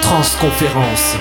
Transconférence.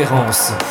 Conférence.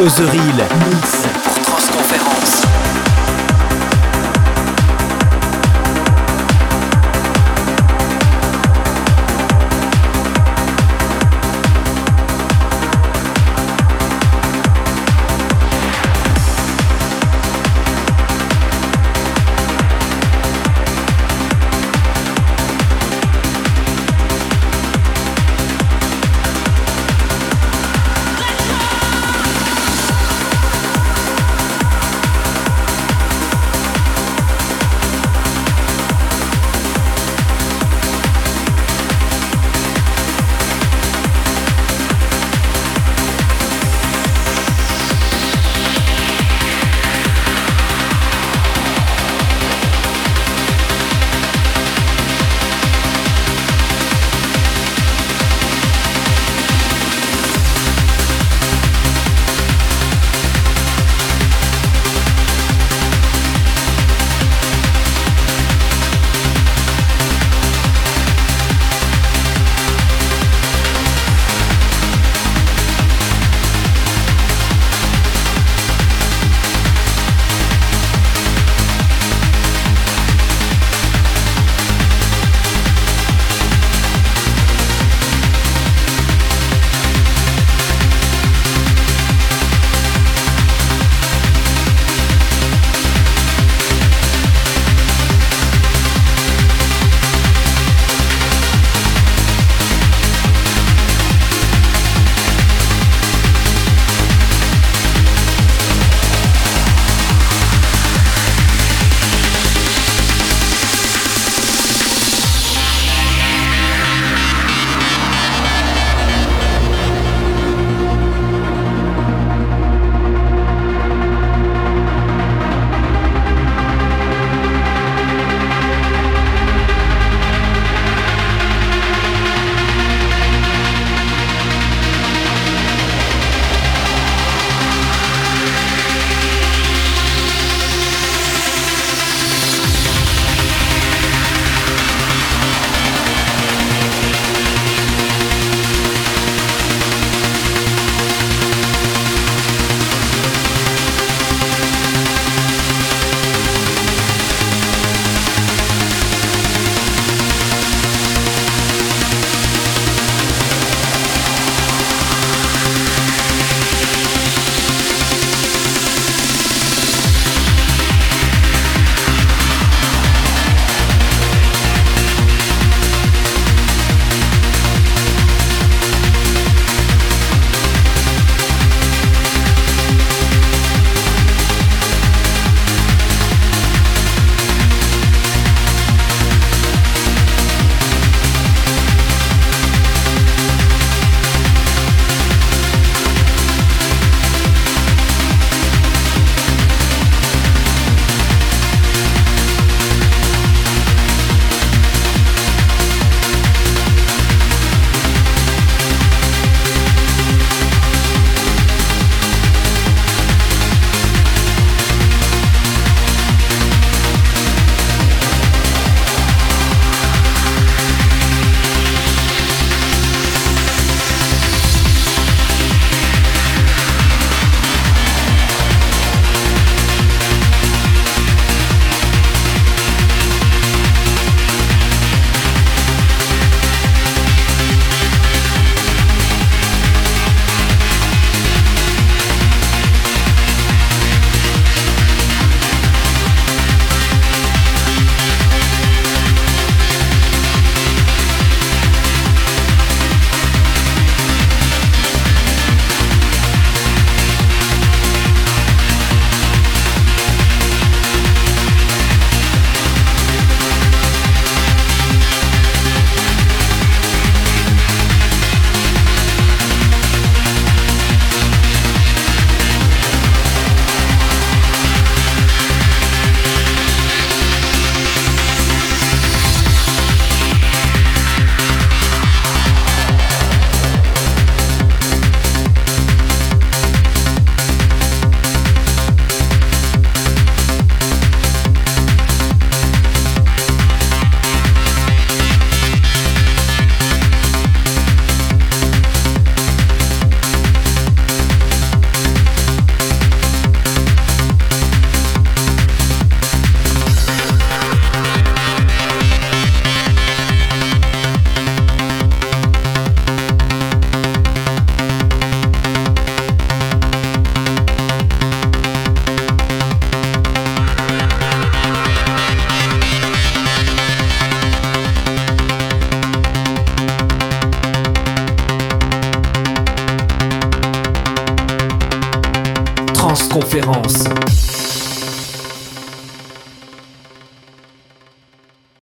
Real, mix